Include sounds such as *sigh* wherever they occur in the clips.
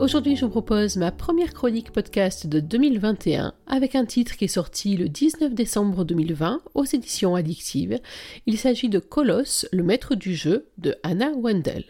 Aujourd'hui, je vous propose ma première chronique podcast de 2021 avec un titre qui est sorti le 19 décembre 2020 aux éditions addictives. Il s'agit de Colosse, le maître du jeu de Anna Wendell.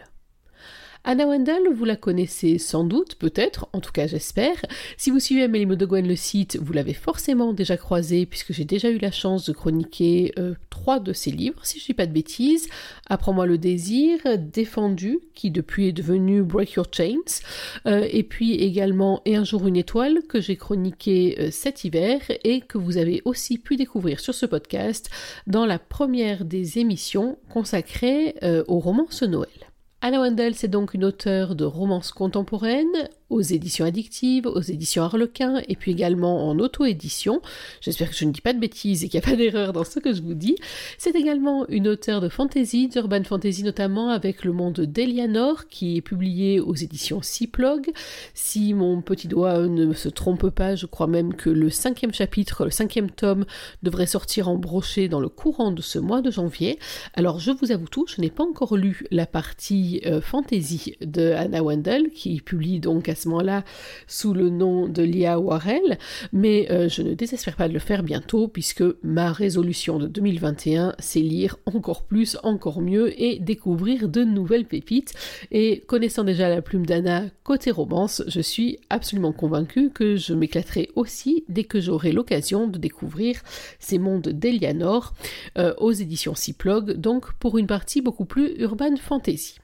Anna Wendell, vous la connaissez sans doute, peut-être, en tout cas j'espère. Si vous suivez Amélie Gwen le site, vous l'avez forcément déjà croisée, puisque j'ai déjà eu la chance de chroniquer euh, trois de ses livres, si je ne dis pas de bêtises. Apprends-moi le désir, Défendu, qui depuis est devenu Break Your Chains, euh, et puis également Et un jour une étoile, que j'ai chroniqué euh, cet hiver, et que vous avez aussi pu découvrir sur ce podcast dans la première des émissions consacrées au roman Ce Noël. Anna Wendell, c'est donc une auteure de romances contemporaines, aux éditions addictives, aux éditions Harlequin, et puis également en auto-édition. J'espère que je ne dis pas de bêtises et qu'il n'y a pas d'erreur dans ce que je vous dis. C'est également une auteure de fantasy, d'urban fantasy notamment, avec le monde d'Elianor, qui est publié aux éditions Ciplog. Si mon petit doigt ne se trompe pas, je crois même que le cinquième chapitre, le cinquième tome, devrait sortir en brochet dans le courant de ce mois de janvier. Alors je vous avoue tout, je n'ai pas encore lu la partie euh, fantasy de Anna Wendell, qui publie donc à moment-là sous le nom de Lia Warrell, mais euh, je ne désespère pas de le faire bientôt, puisque ma résolution de 2021, c'est lire encore plus, encore mieux, et découvrir de nouvelles pépites. Et connaissant déjà la plume d'Anna côté romance, je suis absolument convaincue que je m'éclaterai aussi dès que j'aurai l'occasion de découvrir ces mondes d'Elianor euh, aux éditions Ciplog, donc pour une partie beaucoup plus urban fantasy.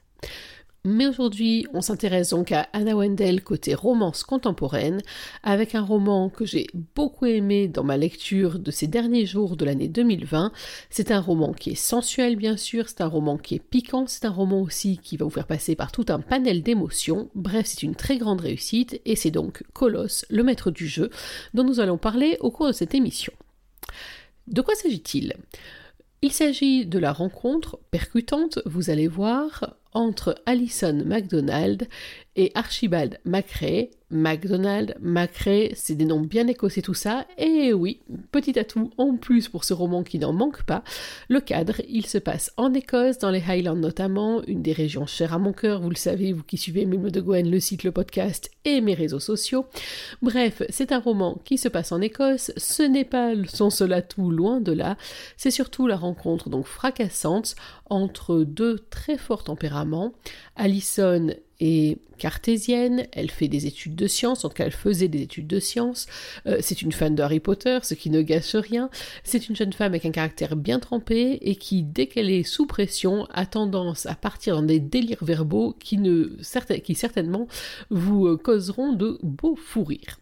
Mais aujourd'hui, on s'intéresse donc à Anna Wendell côté romance contemporaine, avec un roman que j'ai beaucoup aimé dans ma lecture de ces derniers jours de l'année 2020. C'est un roman qui est sensuel, bien sûr, c'est un roman qui est piquant, c'est un roman aussi qui va vous faire passer par tout un panel d'émotions. Bref, c'est une très grande réussite, et c'est donc Colosse, le maître du jeu, dont nous allons parler au cours de cette émission. De quoi s'agit-il? Il s'agit de la rencontre percutante, vous allez voir, entre Alison MacDonald et Archibald MacRae, MacDonald, MacRae, c'est des noms bien écossais tout ça, et oui, petit atout en plus pour ce roman qui n'en manque pas, le cadre, il se passe en Écosse, dans les Highlands notamment, une des régions chères à mon cœur, vous le savez, vous qui suivez Mime de Gwen, le site, le podcast et mes réseaux sociaux. Bref, c'est un roman qui se passe en Écosse, ce n'est pas son seul atout, loin de là, c'est surtout la rencontre donc fracassante entre deux très forts tempéraments, Alison cartésienne, elle fait des études de sciences, en tout cas elle faisait des études de sciences, euh, c'est une fan de Harry Potter, ce qui ne gâche rien, c'est une jeune femme avec un caractère bien trempé et qui, dès qu'elle est sous pression, a tendance à partir dans des délires verbaux qui, qui certainement vous causeront de beaux fous rires.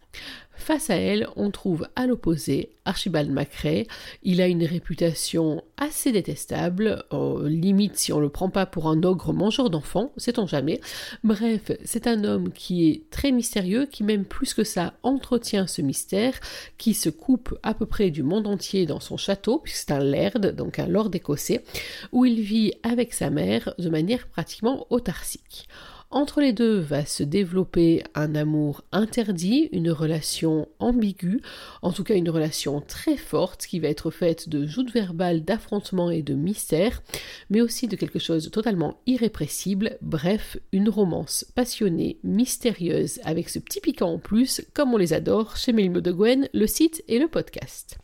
Face à elle, on trouve à l'opposé Archibald MacRae. Il a une réputation assez détestable, limite si on le prend pas pour un ogre mangeur d'enfants, sait-on jamais. Bref, c'est un homme qui est très mystérieux, qui même plus que ça entretient ce mystère, qui se coupe à peu près du monde entier dans son château, puisque c'est un laird, donc un lord écossais, où il vit avec sa mère de manière pratiquement autarcique. Entre les deux va se développer un amour interdit, une relation ambiguë, en tout cas une relation très forte qui va être faite de joutes verbales, d'affrontements et de mystères, mais aussi de quelque chose de totalement irrépressible, bref, une romance passionnée, mystérieuse, avec ce petit piquant en plus, comme on les adore chez Mélimo de Gwen, le site et le podcast.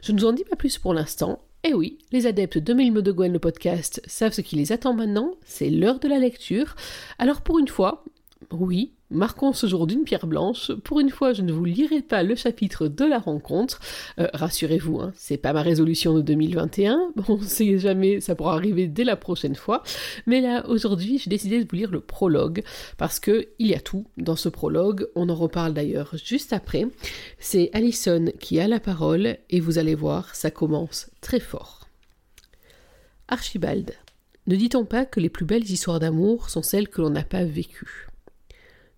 Je ne vous en dis pas plus pour l'instant, eh oui, les adeptes de Mille de Gwen, le podcast, savent ce qui les attend maintenant, c'est l'heure de la lecture. Alors pour une fois, oui, marquons ce jour d'une pierre blanche. Pour une fois, je ne vous lirai pas le chapitre de la rencontre. Euh, rassurez-vous, hein, c'est pas ma résolution de 2021. *laughs* Bon, sait jamais, ça pourra arriver dès la prochaine fois. Mais là, aujourd'hui, j'ai décidé de vous lire le prologue parce que il y a tout dans ce prologue. On en reparle d'ailleurs juste après. C'est Alison qui a la parole et vous allez voir, ça commence très fort. Archibald. Ne dit-on pas que les plus belles histoires d'amour sont celles que l'on n'a pas vécues?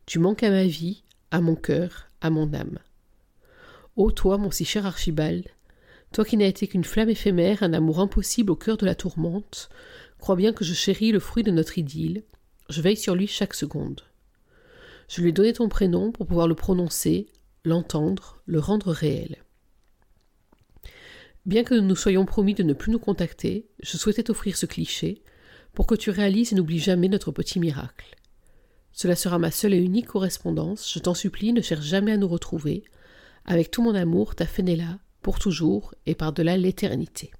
Tu manques à ma vie, à mon cœur, à mon âme. Ô toi, mon si cher Archibald, toi qui n'as été qu'une flamme éphémère, un amour impossible au cœur de la tourmente, crois bien que je chéris le fruit de notre idylle, Je veille sur lui chaque seconde. Je lui ai donné ton prénom pour pouvoir le prononcer, l'entendre, le rendre réel. Bien que nous nous soyons promis de ne plus nous contacter, je souhaitais t'offrir ce cliché pour que tu réalises et n'oublies jamais notre petit miracle. Cela sera ma seule et unique correspondance, je t'en supplie, ne cherche jamais à nous retrouver. Avec tout mon amour, ta Fenella, pour toujours et par-delà l'éternité.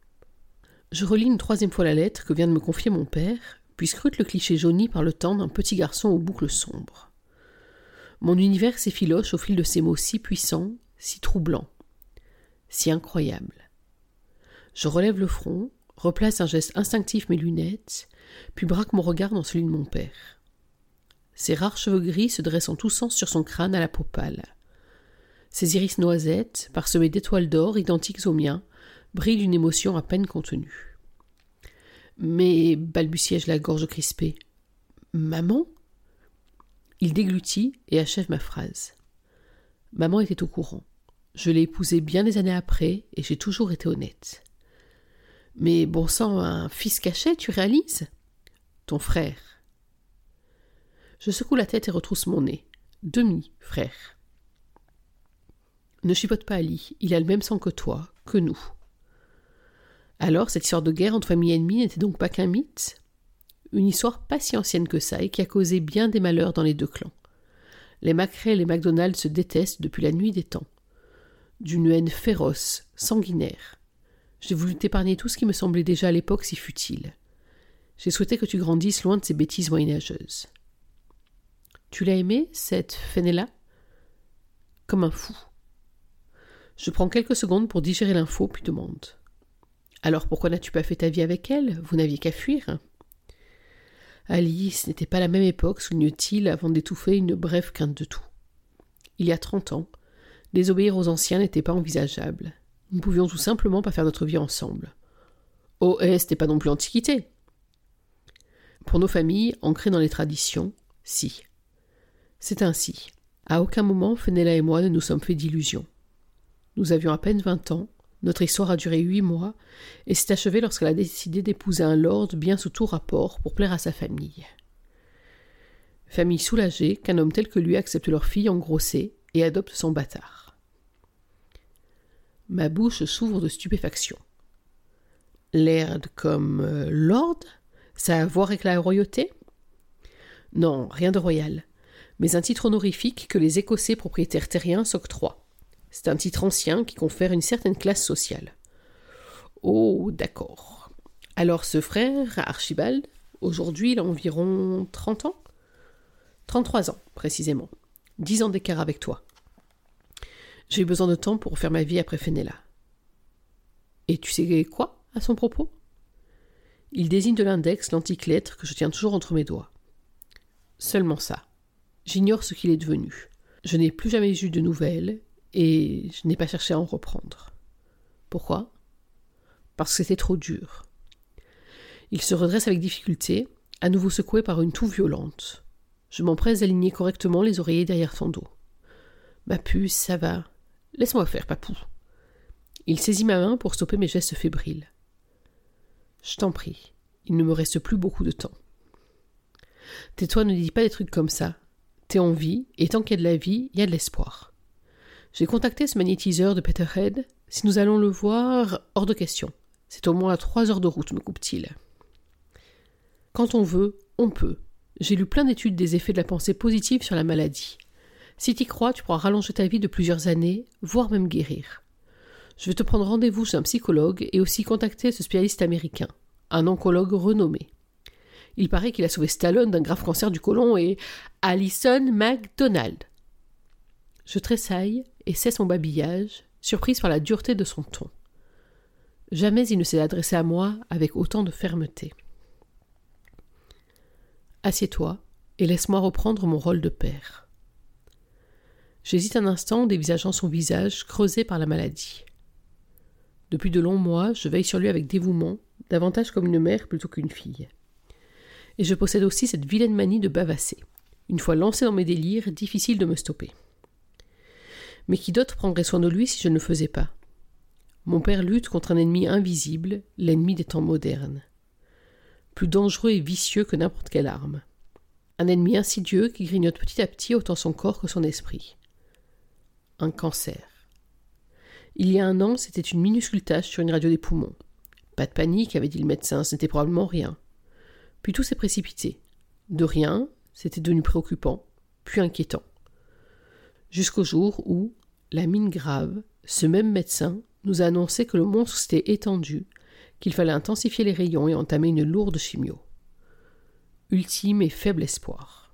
Je relis une troisième fois la lettre que vient de me confier mon père, puis scrute le cliché jauni par le temps d'un petit garçon aux boucles sombres. Mon univers s'effiloche au fil de ces mots si puissants, si troublants, si incroyables. Je relève le front, replace un geste instinctif mes lunettes, puis braque mon regard dans celui de mon père. Ses rares cheveux gris se dressent en tous sens sur son crâne à la peau pâle. Ses iris noisettes, parsemés d'étoiles d'or identiques aux miens, brillent d'une émotion à peine contenue. Mais, balbutiai-je la gorge crispée, maman? Il déglutit et achève ma phrase. Maman était au courant. Je l'ai épousée bien des années après et j'ai toujours été honnête. Mais bon sang, un fils caché, tu réalises? Ton frère. Je secoue la tête et retrousse mon nez. Demi, frère. Ne chipote pas Ali, il a le même sang que toi, que nous. Alors, cette histoire de guerre entre familles ennemies n'était donc pas qu'un mythe? Une histoire pas si ancienne que ça et qui a causé bien des malheurs dans les deux clans. Les Macrae et les MacDonald se détestent depuis la nuit des temps. D'une haine féroce, sanguinaire. J'ai voulu t'épargner tout ce qui me semblait déjà à l'époque si futile. J'ai souhaité que tu grandisses loin de ces bêtises moyenâgeuses. Tu l'as aimée, cette Fenella? Comme un fou. Je prends quelques secondes pour digérer l'info, puis demande. Alors pourquoi n'as-tu pas fait ta vie avec elle? Vous n'aviez qu'à fuir. Alice n'était pas la même époque, souligne-t-il avant d'étouffer une brève crainte de tout. Il y a trente ans, désobéir aux anciens n'était pas envisageable. Nous ne pouvions tout simplement pas faire notre vie ensemble. Oh, Est n'est pas non plus Antiquité. Pour nos familles, ancrées dans les traditions, si. C'est ainsi. À aucun moment, Fenella et moi ne nous sommes fait d'illusions. Nous avions à peine vingt ans, notre histoire a duré huit mois, et s'est achevée lorsqu'elle a décidé d'épouser un lord bien sous tout rapport pour plaire à sa famille. Famille soulagée qu'un homme tel que lui accepte leur fille engrossée et adopte son bâtard. Ma bouche s'ouvre de stupéfaction. L'air comme euh, lord? Ça a à voir avec la royauté? Non, rien de royal, mais un titre honorifique que les Écossais propriétaires terriens s'octroient. C'est un titre ancien qui confère une certaine classe sociale. Oh, d'accord. Alors ce frère, Archibald, aujourd'hui il a environ trente ans? Trente-trois ans, précisément. Dix ans d'écart avec toi. J'ai eu besoin de temps pour faire ma vie après Fenella. Et tu sais quoi à son propos? Il désigne de l'index l'antique lettre que je tiens toujours entre mes doigts. Seulement ça. J'ignore ce qu'il est devenu. Je n'ai plus jamais eu de nouvelles et je n'ai pas cherché à en reprendre. Pourquoi? Parce que c'était trop dur. Il se redresse avec difficulté, à nouveau secoué par une toux violente. Je m'empresse d'aligner correctement les oreillers derrière son dos. Ma puce, ça va. Laisse-moi faire, papou. Il saisit ma main pour stopper mes gestes fébriles. Je t'en prie, il ne me reste plus beaucoup de temps. Tais-toi, ne dis pas des trucs comme ça. T'es en vie, et tant qu'il y a de la vie, il y a de l'espoir. J'ai contacté ce magnétiseur de Peterhead. Si nous allons le voir, hors de question. C'est au moins à trois heures de route, me coupe-t-il. Quand on veut, on peut. J'ai lu plein d'études des effets de la pensée positive sur la maladie. Si t'y crois, tu pourras rallonger ta vie de plusieurs années, voire même guérir. Je vais te prendre rendez-vous chez un psychologue et aussi contacter ce spécialiste américain, un oncologue renommé. Il paraît qu'il a sauvé Stallone d'un grave cancer du côlon et Alison MacDonald. Je tressaille et cesse mon babillage, surprise par la dureté de son ton. Jamais il ne s'est adressé à moi avec autant de fermeté. Assieds-toi et laisse-moi reprendre mon rôle de père. J'hésite un instant, dévisageant son visage creusé par la maladie. Depuis de longs mois, je veille sur lui avec dévouement, davantage comme une mère plutôt qu'une fille. Et je possède aussi cette vilaine manie de bavasser. Une fois lancé dans mes délires, difficile de me stopper. Mais qui d'autre prendrait soin de lui si je ne le faisais pas? Mon père lutte contre un ennemi invisible, l'ennemi des temps modernes. Plus dangereux et vicieux que n'importe quelle arme. Un ennemi insidieux qui grignote petit à petit autant son corps que son esprit. Un cancer. Il y a un an, c'était une minuscule tache sur une radio des poumons. Pas de panique, avait dit le médecin, ce n'était probablement rien. Puis tout s'est précipité. De rien, c'était devenu préoccupant, puis inquiétant. Jusqu'au jour où, la mine grave, ce même médecin nous a annoncé que le monstre s'était étendu, qu'il fallait intensifier les rayons et entamer une lourde chimio. Ultime et faible espoir.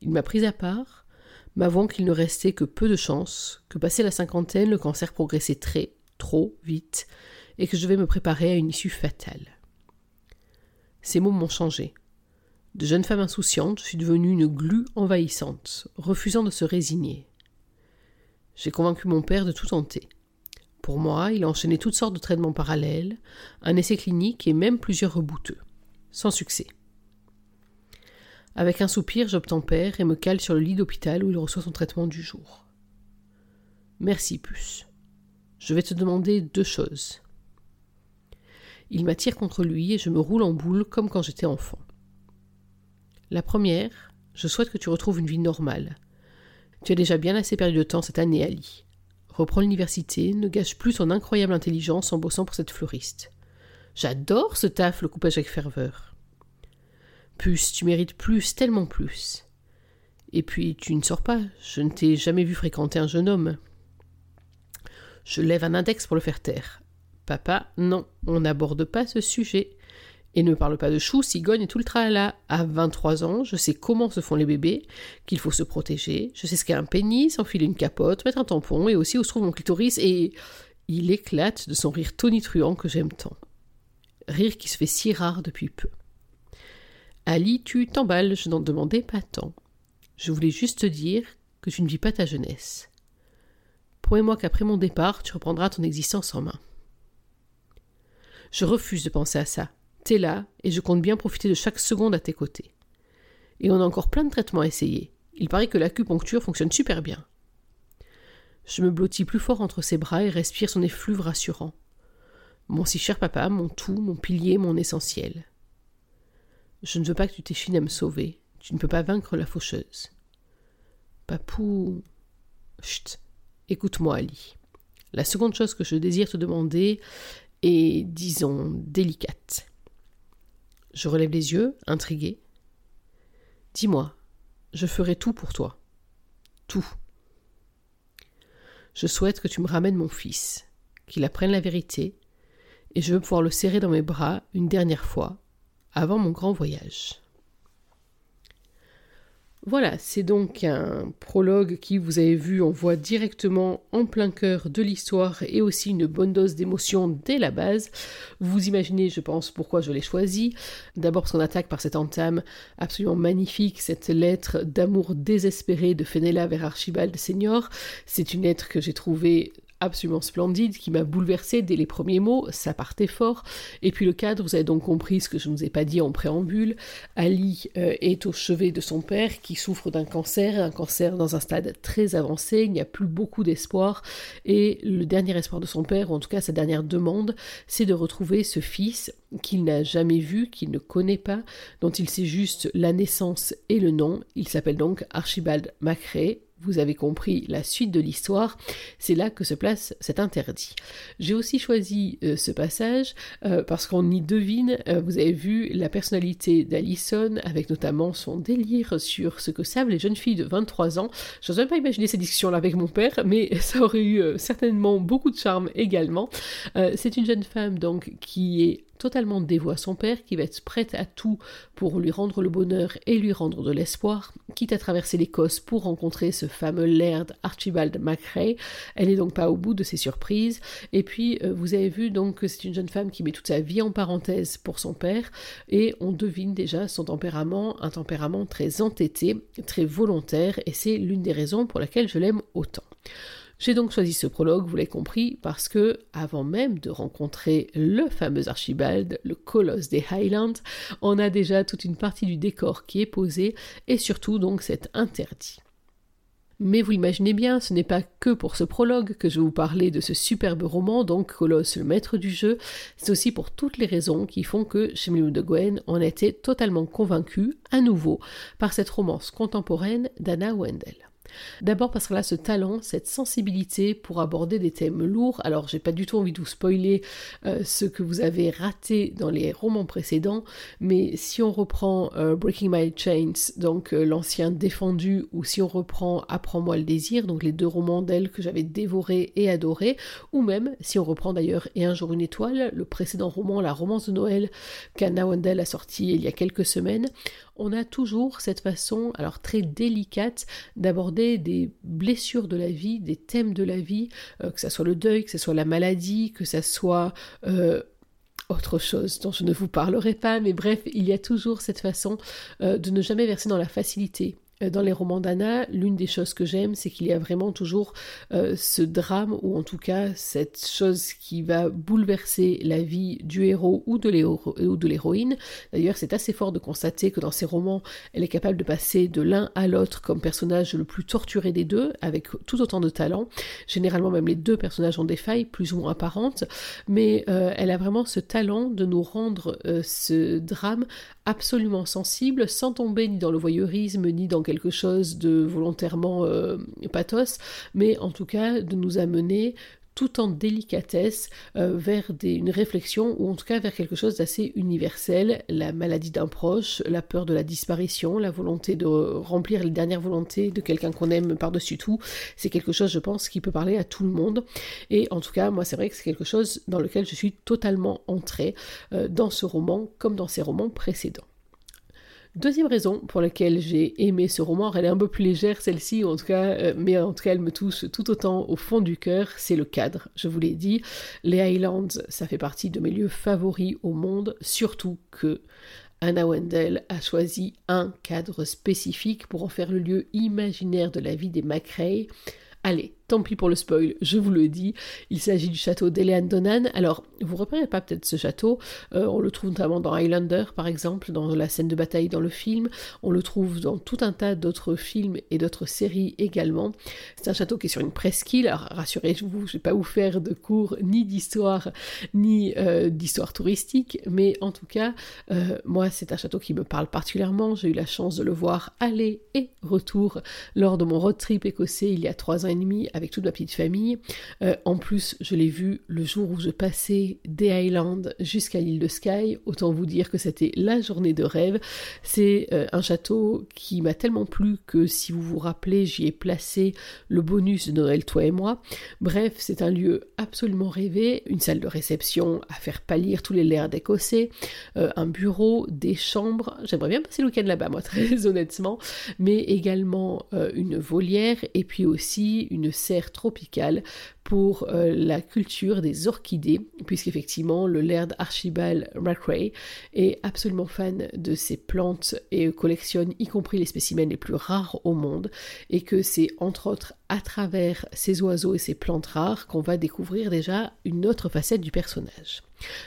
Il m'a pris à part, m'avouant qu'il ne restait que peu de chance, que passé la cinquantaine, le cancer progressait très, trop vite, et que je devais me préparer à une issue fatale. Ces mots m'ont changé. De jeune femme insouciante, je suis devenue une glu envahissante, refusant de se résigner. J'ai convaincu mon père de tout tenter. Pour moi, il a enchaîné toutes sortes de traitements parallèles, un essai clinique et même plusieurs rebouteux. Sans succès. Avec un soupir, j'obtempère et me cale sur le lit d'hôpital où il reçoit son traitement du jour. Merci, puce. Je vais te demander deux choses. Il m'attire contre lui et je me roule en boule comme quand j'étais enfant. La première, je souhaite que tu retrouves une vie normale. Tu as déjà bien assez perdu de temps cette année, Ali. Reprends l'université, ne gâche plus ton incroyable intelligence en bossant pour cette fleuriste. J'adore ce taf, le coupage avec ferveur. Puce, tu mérites plus, tellement plus. Et puis, tu ne sors pas, je ne t'ai jamais vu fréquenter un jeune homme. Je lève un index pour le faire taire. Papa, non, on n'aborde pas ce sujet. Et ne parle pas de choux, cigogne et tout le tralala. À 23 ans, je sais comment se font les bébés, qu'il faut se protéger, je sais ce qu'est un pénis, enfiler une capote, mettre un tampon, et aussi où se trouve mon clitoris, et il éclate de son rire tonitruant que j'aime tant. Rire qui se fait si rare depuis peu. Ali, tu t'emballes, je n'en demandais pas tant. Je voulais juste te dire que tu ne vis pas ta jeunesse. Promets-moi qu'après mon départ, tu reprendras ton existence en main. Je refuse de penser à ça. T'es là, et je compte bien profiter de chaque seconde à tes côtés. Et on a encore plein de traitements à essayer. Il paraît que l'acupuncture fonctionne super bien. Je me blottis plus fort entre ses bras et respire son effluve rassurant. Mon si cher papa, mon tout, mon pilier, mon essentiel. Je ne veux pas que tu t'échines à me sauver. Tu ne peux pas vaincre la faucheuse. Papou. Chut. Écoute-moi, Ali. La seconde chose que je désire te demander est, disons, délicate. Je relève les yeux, intrigué. Dis-moi, je ferai tout pour toi. Tout. Je souhaite que tu me ramènes mon fils, qu'il apprenne la vérité, et je veux pouvoir le serrer dans mes bras une dernière fois, avant mon grand voyage. Voilà, c'est donc un prologue qui, vous avez vu, on voit directement en plein cœur de l'histoire et aussi une bonne dose d'émotion dès la base. Vous imaginez, je pense, pourquoi je l'ai choisi. D'abord parce qu'on attaque par cette entame absolument magnifique, cette lettre d'amour désespéré de Fenella vers Archibald Senior. C'est une lettre que j'ai trouvée absolument splendide qui m'a bouleversé dès les premiers mots, ça partait fort. Et puis le cadre, vous avez donc compris ce que je ne vous ai pas dit en préambule. Ali euh, est au chevet de son père qui souffre d'un cancer, un cancer dans un stade très avancé, il n'y a plus beaucoup d'espoir. Et le dernier espoir de son père, ou en tout cas sa dernière demande, c'est de retrouver ce fils qu'il n'a jamais vu, qu'il ne connaît pas, dont il sait juste la naissance et le nom. Il s'appelle donc Archibald Macrae, vous avez compris la suite de l'histoire, c'est là que se place cet interdit. J'ai aussi choisi euh, ce passage euh, parce qu'on y devine, euh, vous avez vu la personnalité d'Alison, avec notamment son délire sur ce que savent les jeunes filles de 23 ans. Je même pas imaginer ces discussions-là avec mon père, mais *laughs* ça aurait eu certainement beaucoup de charme également. c'est une jeune femme donc qui est totalement dévouée à son père, qui va être prête à tout pour lui rendre le bonheur et lui rendre de l'espoir, quitte à traverser l'Écosse pour rencontrer ce fameux laird Archibald MacRae. Elle n'est donc pas au bout de ses surprises. Et puis, euh, vous avez vu donc que c'est une jeune femme qui met toute sa vie en parenthèse pour son père, et on devine déjà son tempérament, un tempérament très entêté, très volontaire, et c'est l'une des raisons pour laquelle je l'aime autant. J'ai donc choisi ce prologue, vous l'avez compris, parce que, avant même de rencontrer le fameux Archibald, le colosse des Highlands, on a déjà toute une partie du décor qui est posée, et surtout donc cet interdit. Mais vous l'imaginez bien, ce n'est pas que pour ce prologue que je vais vous parler de ce superbe roman, donc Colosse, le maître du jeu, c'est aussi pour toutes les raisons qui font que chez de Gwen, on était totalement convaincu, à nouveau, par cette romance contemporaine d'Anna Wendell. D'abord parce qu'elle a ce talent, cette sensibilité pour aborder des thèmes lourds. Alors j'ai pas du tout envie de vous spoiler euh, ce que vous avez raté dans les romans précédents, mais si on reprend euh, Breaking My Chains, donc euh, l'ancien défendu, ou si on reprend Apprends-moi le désir, donc les deux romans d'elle que j'avais dévorés et adorés, ou même si on reprend d'ailleurs Et un jour une étoile, le précédent roman, la romance de Noël qu'Anna Wendell a sorti il y a quelques semaines, on a toujours cette façon, alors très délicate, d'aborder des blessures de la vie, des thèmes de la vie, euh, que ce soit le deuil, que ce soit la maladie, que ce soit euh, autre chose dont je ne vous parlerai pas, mais bref, il y a toujours cette façon euh, de ne jamais verser dans la facilité. Euh, dans les romans d'Anna, l'une des choses que j'aime, c'est qu'il y a vraiment toujours euh, ce drame, ou en tout cas cette chose qui va bouleverser la vie du héros ou de l'héroïne. D'ailleurs, c'est assez fort de constater que dans ces romans, elle est capable de passer de l'un à l'autre comme personnage le plus torturé des deux, avec tout autant de talent. Généralement, même les deux personnages ont des failles, plus ou moins apparentes, mais euh, elle a vraiment ce talent de nous rendre ce drame absolument sensible, sans tomber ni dans le voyeurisme, ni dans quelque chose de volontairement euh, pathos, mais en tout cas de nous amener tout en délicatesse euh, vers une réflexion ou en tout cas vers quelque chose d'assez universel, la maladie d'un proche, la peur de la disparition, la volonté de remplir les dernières volontés de quelqu'un qu'on aime par-dessus tout, c'est quelque chose je pense qui peut parler à tout le monde et en tout cas moi c'est vrai que c'est quelque chose dans lequel je suis totalement entrée euh, dans ce roman comme dans ses romans précédents. Deuxième raison pour laquelle j'ai aimé ce roman, elle est un peu plus légère celle-ci, en tout cas, euh, mais en tout cas elle me touche tout autant au fond du cœur, c'est le cadre. Je vous l'ai dit, les Highlands, ça fait partie de mes lieux favoris au monde, surtout que Anna Wendell a choisi un cadre spécifique pour en faire le lieu imaginaire de la vie des McRae. Allez, tant pis pour le spoil, je vous le dis, il s'agit du château d'Elean Donan. Alors, vous repérez pas peut-être ce château, euh, on le trouve notamment dans Highlander par exemple, dans la scène de bataille dans le film, on le trouve dans tout un tas d'autres films et d'autres séries également. C'est un château qui est sur une presqu'île, alors rassurez-vous, je vais pas vous faire de cours ni d'histoire ni euh, d'histoire touristique, mais en tout cas, euh, moi c'est un château qui me parle particulièrement, j'ai eu la chance de le voir aller et retour lors de mon road trip écossais il y a trois ans et demi avec toute ma petite famille. Euh, en plus, je l'ai vu le jour où je passais des Highlands jusqu'à l'île de Skye. Autant vous dire que c'était la journée de rêve. C'est euh, un château qui m'a tellement plu que si vous vous rappelez, j'y ai placé le bonus de Noël, toi et moi. Bref, c'est un lieu absolument rêvé, une salle de réception à faire pâlir tous les lairs d'écossais, euh, un bureau, des chambres. J'aimerais bien passer le week-end là-bas, moi, *laughs* très honnêtement, mais également une volière et puis aussi une tropicale pour euh, la culture des orchidées, puisqu'effectivement le laird Archibald McRae est absolument fan de ces plantes et collectionne y compris les spécimens les plus rares au monde, et que c'est entre autres à travers ces oiseaux et ces plantes rares qu'on va découvrir déjà une autre facette du personnage.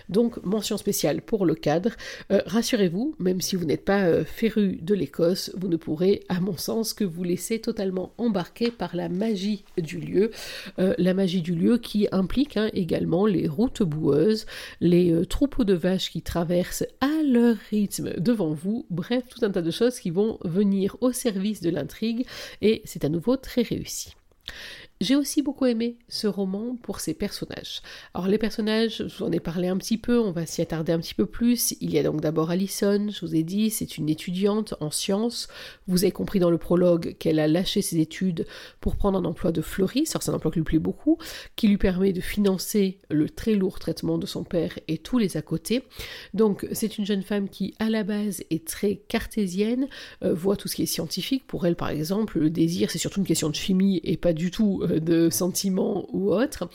Donc, mention spéciale pour le cadre. Euh, rassurez-vous, même si vous n'êtes pas euh, féru de l'Écosse, vous ne pourrez, à mon sens, que vous laisser totalement embarquer par la magie du lieu. Euh, la magie du lieu qui implique hein, également les routes boueuses, les troupeaux de vaches qui traversent à leur rythme devant vous, bref, tout un tas de choses qui vont venir au service de l'intrigue, et c'est à nouveau très réussi. J'ai aussi beaucoup aimé ce roman pour ses personnages. Alors les personnages, je vous en ai parlé un petit peu, on va s'y attarder un petit peu plus. Il y a donc d'abord Alison, je vous ai dit, c'est une étudiante en sciences. Vous avez compris dans le prologue qu'elle a lâché ses études pour prendre un emploi de fleuriste, alors c'est un emploi qui lui plaît beaucoup, qui lui permet de financer le très lourd traitement de son père et tous les à côté. Donc c'est une jeune femme qui à la base est très cartésienne, euh, voit tout ce qui est scientifique. Pour elle par exemple, le désir c'est surtout une question de chimie et pas du tout euh, de sentiments ou autre.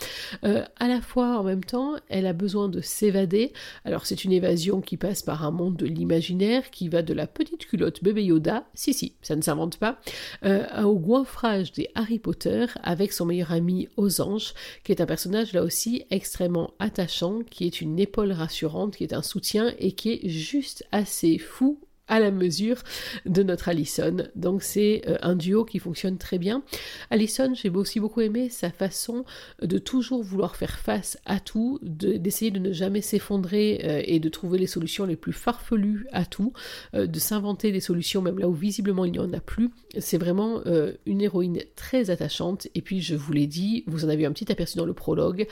Euh, à la fois, en même temps, elle a besoin de s'évader. Alors c'est une évasion qui passe par un monde de l'imaginaire qui va de la petite culotte bébé Yoda, si si, ça ne s'invente pas, euh, au goinfrage des Harry Potter avec son meilleur ami aux anges, qui est un personnage là aussi extrêmement attachant, qui est une épaule rassurante, qui est un soutien et qui est juste assez fou à la mesure de notre Allison. Donc c'est euh, un duo qui fonctionne très bien. Allison, j'ai aussi beaucoup aimé sa façon de toujours vouloir faire face à tout, d'essayer de, ne jamais s'effondrer euh, et de trouver les solutions les plus farfelues à tout, euh, de s'inventer des solutions même là où visiblement il n'y en a plus. C'est vraiment une héroïne très attachante. Et puis je vous l'ai dit, vous en avez un petit aperçu dans le prologue,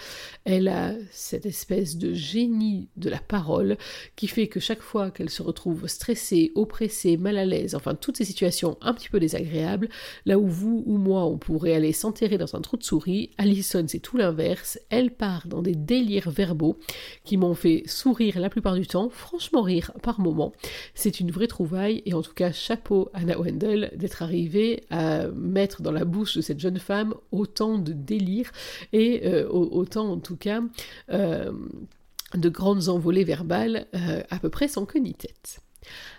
elle a cette espèce de génie de la parole qui fait que chaque fois qu'elle se retrouve stressée, oppressée, mal à l'aise, enfin toutes ces situations un petit peu désagréables, là où vous ou moi on pourrait aller s'enterrer dans un trou de souris, Alison c'est tout l'inverse, elle part dans des délires verbaux qui m'ont fait sourire la plupart du temps, franchement rire par moments. C'est une vraie trouvaille et en tout cas chapeau Anna Wendell d'être arrivée à mettre dans la bouche de cette jeune femme autant de délires et euh, autant en tout cas euh, de grandes envolées verbales euh, à peu près sans queue ni tête.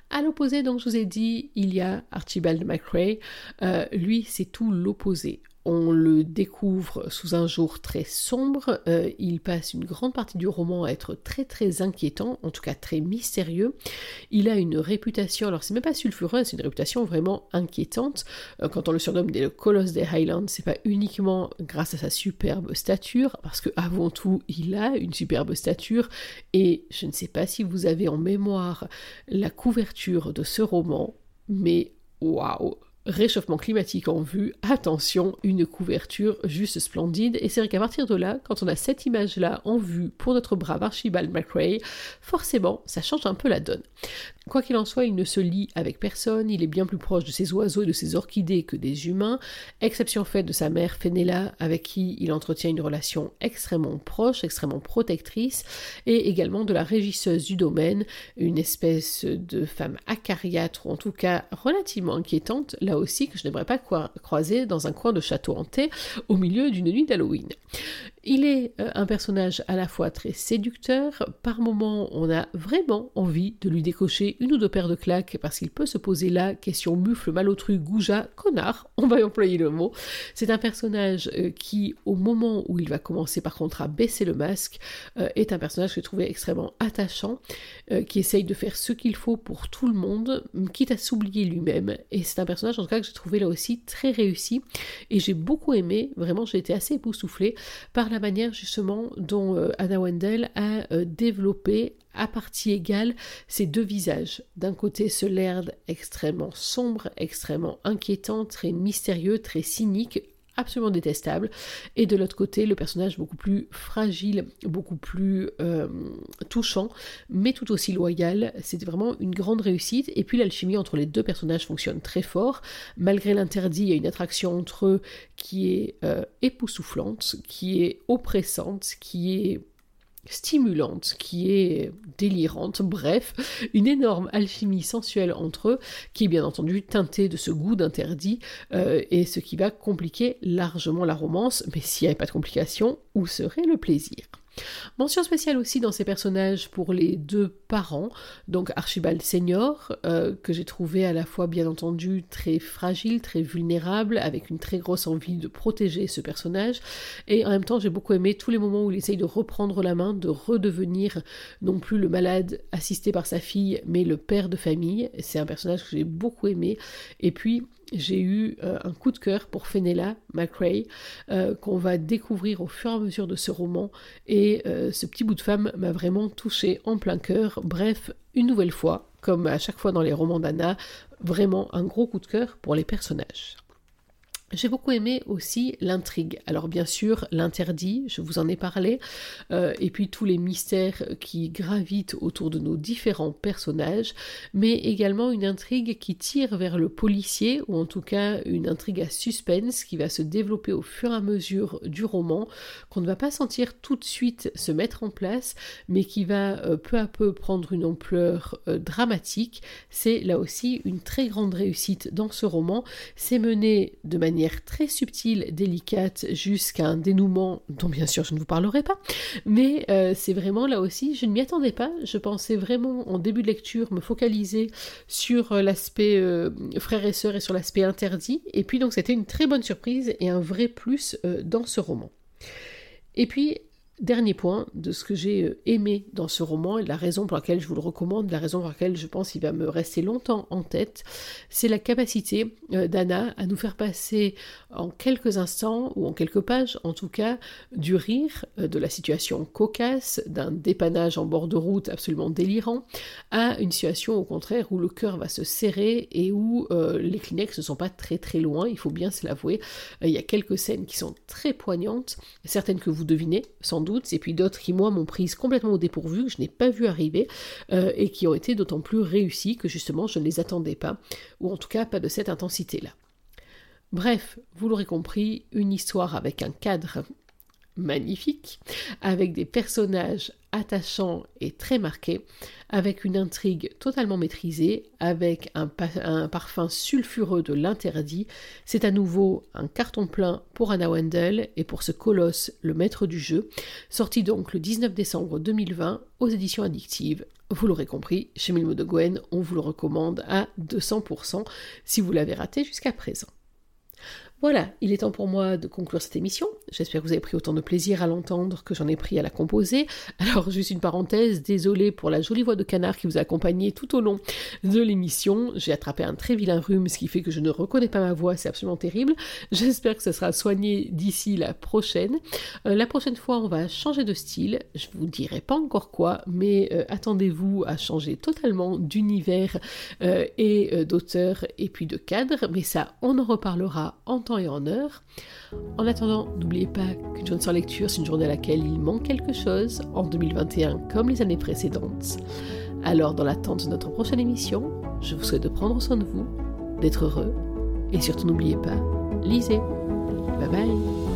À l'opposé, donc je vous ai dit, il y a Archibald McRae. Euh, lui, c'est tout l'opposé on le découvre sous un jour très sombre. Euh, il passe une grande partie du roman à être très très inquiétant, en tout cas très mystérieux. Il a une réputation, alors c'est même pas sulfureux, c'est une réputation vraiment inquiétante. Euh, quand on le surnomme le colosse des Highlands, c'est pas uniquement grâce à sa superbe stature, parce que avant tout, il a une superbe stature. Et je ne sais pas si vous avez en mémoire la couverture de ce roman, mais waouh réchauffement climatique en vue, attention, une couverture juste splendide. Et c'est vrai qu'à partir de là, quand on a cette image-là en vue pour notre brave Archibald McRae, forcément, ça change un peu la donne. Quoi qu'il en soit, il ne se lie avec personne, il est bien plus proche de ses oiseaux et de ses orchidées que des humains, exception faite de sa mère Fenella, avec qui il entretient une relation extrêmement proche, extrêmement protectrice, et également de la régisseuse du domaine, une espèce de femme acariâtre, ou en tout cas relativement inquiétante, là aussi que je n'aimerais pas croiser dans un coin de château hanté au milieu d'une nuit d'Halloween. Il est euh, un personnage à la fois très séducteur, par moments on a vraiment envie de lui décocher une ou deux paires de claques parce qu'il peut se poser la question mufle, malotru, goujat, connard, *laughs* on va employer le mot. C'est un personnage euh, qui, au moment où il va commencer par contre à baisser le masque, euh, est un personnage que j'ai trouvé extrêmement attachant, qui essaye de faire ce qu'il faut pour tout le monde, quitte à s'oublier lui-même. Et c'est un personnage en tout cas que j'ai trouvé là aussi très réussi et j'ai beaucoup aimé, vraiment j'ai été assez époustouflée par la manière justement dont euh, Anna Wendell a euh, développé à partie égale ces deux visages. D'un côté ce Laird extrêmement sombre, extrêmement inquiétant, très mystérieux, très cynique, absolument détestable, et de l'autre côté le personnage beaucoup plus fragile, beaucoup plus euh, touchant, mais tout aussi loyal. C'est vraiment une grande réussite, et puis l'alchimie entre les deux personnages fonctionne très fort. Malgré l'interdit, il y a une attraction entre eux qui est euh, qui est oppressante, qui est stimulante, qui est délirante, bref, une énorme alchimie sensuelle entre eux, qui est bien entendu teintée de ce goût d'interdit, euh, et ce qui va compliquer largement la romance, mais s'il n'y avait pas de complication, où serait le plaisir? Mention spéciale aussi dans ces personnages pour les deux parents, donc Archibald Senior, euh, que j'ai trouvé à la fois bien entendu très fragile, très vulnérable, avec une très grosse envie de protéger ce personnage, et en même temps j'ai beaucoup aimé tous les moments où il essaye de reprendre la main, de redevenir non plus le malade assisté par sa fille, mais le père de famille. C'est un personnage que j'ai beaucoup aimé, et puis j'ai eu euh, un coup de cœur pour Fenella McRae, euh, qu'on va découvrir au fur et à mesure de ce roman, et euh, ce petit bout de femme m'a vraiment touché en plein cœur. Bref, une nouvelle fois, comme à chaque fois dans les romans d'Anna, vraiment un gros coup de cœur pour les personnages. J'ai beaucoup aimé aussi l'intrigue. Alors bien sûr, l'interdit, je vous en ai parlé, euh, et puis tous les mystères qui gravitent autour de nos différents personnages, mais également une intrigue qui tire vers le policier, ou en tout cas une intrigue à suspense qui va se développer au fur et à mesure du roman, qu'on ne va pas sentir tout de suite se mettre en place, mais qui va euh, peu à peu prendre une ampleur euh, dramatique. C'est là aussi une très grande réussite dans ce roman. C'est mené de manière très subtile, délicate, jusqu'à un dénouement dont bien sûr je ne vous parlerai pas. Mais euh, c'est vraiment là aussi, je ne m'y attendais pas. Je pensais vraiment en début de lecture me focaliser sur euh, l'aspect euh, frère et sœur et sur l'aspect interdit. Et puis donc c'était une très bonne surprise et un vrai plus dans ce roman. Et puis Dernier point de ce que j'ai euh, aimé dans ce roman et la raison pour laquelle je vous le recommande, la raison pour laquelle je pense qu'il va me rester longtemps en tête, c'est la capacité euh, d'Anna à nous faire passer en quelques instants ou en quelques pages en tout cas du rire euh, de la situation cocasse, d'un dépannage en bord de route absolument délirant, à une situation au contraire où le cœur va se serrer et où les Kleenex ne sont pas très très loin, il faut bien se l'avouer. il y a quelques scènes qui sont très poignantes, certaines que vous devinez sans doute, et puis d'autres qui, moi, m'ont prise complètement au dépourvu, que je n'ai pas vu arriver, euh, et qui ont été d'autant plus réussies que justement je ne les attendais pas, ou en tout cas pas de cette intensité-là. Bref, vous l'aurez compris, une histoire avec un cadre magnifique, avec des personnages attachants et très marqués, avec une intrigue totalement maîtrisée, avec un, parfum sulfureux de l'interdit. C'est à nouveau un carton plein pour Anna Wendell et pour ce colosse, le maître du jeu, sorti donc le 19 décembre 2020 aux éditions addictives. Vous l'aurez compris, chez Milmo de Gwen, on vous le recommande à 200% si vous l'avez raté jusqu'à présent. Voilà, il est temps pour moi de conclure cette émission. J'espère que vous avez pris autant de plaisir à l'entendre que j'en ai pris à la composer. Alors, juste une parenthèse, désolé pour la jolie voix de canard qui vous a accompagné tout au long de l'émission. J'ai attrapé un très vilain rhume, ce qui fait que je ne reconnais pas ma voix, c'est absolument terrible. J'espère que ça sera soigné d'ici la prochaine. Euh, la prochaine fois, on va changer de style. Je vous dirai pas encore quoi, mais euh, attendez-vous à changer totalement d'univers euh, et d'auteur et puis de cadre. Mais ça, on en reparlera en et en heure. En attendant, n'oubliez pas qu'une journée sans lecture, c'est une journée à laquelle il manque quelque chose en 2021 comme les années précédentes. Alors, dans l'attente de notre prochaine émission, je vous souhaite de prendre soin de vous, d'être heureux et surtout n'oubliez pas, lisez. Bye bye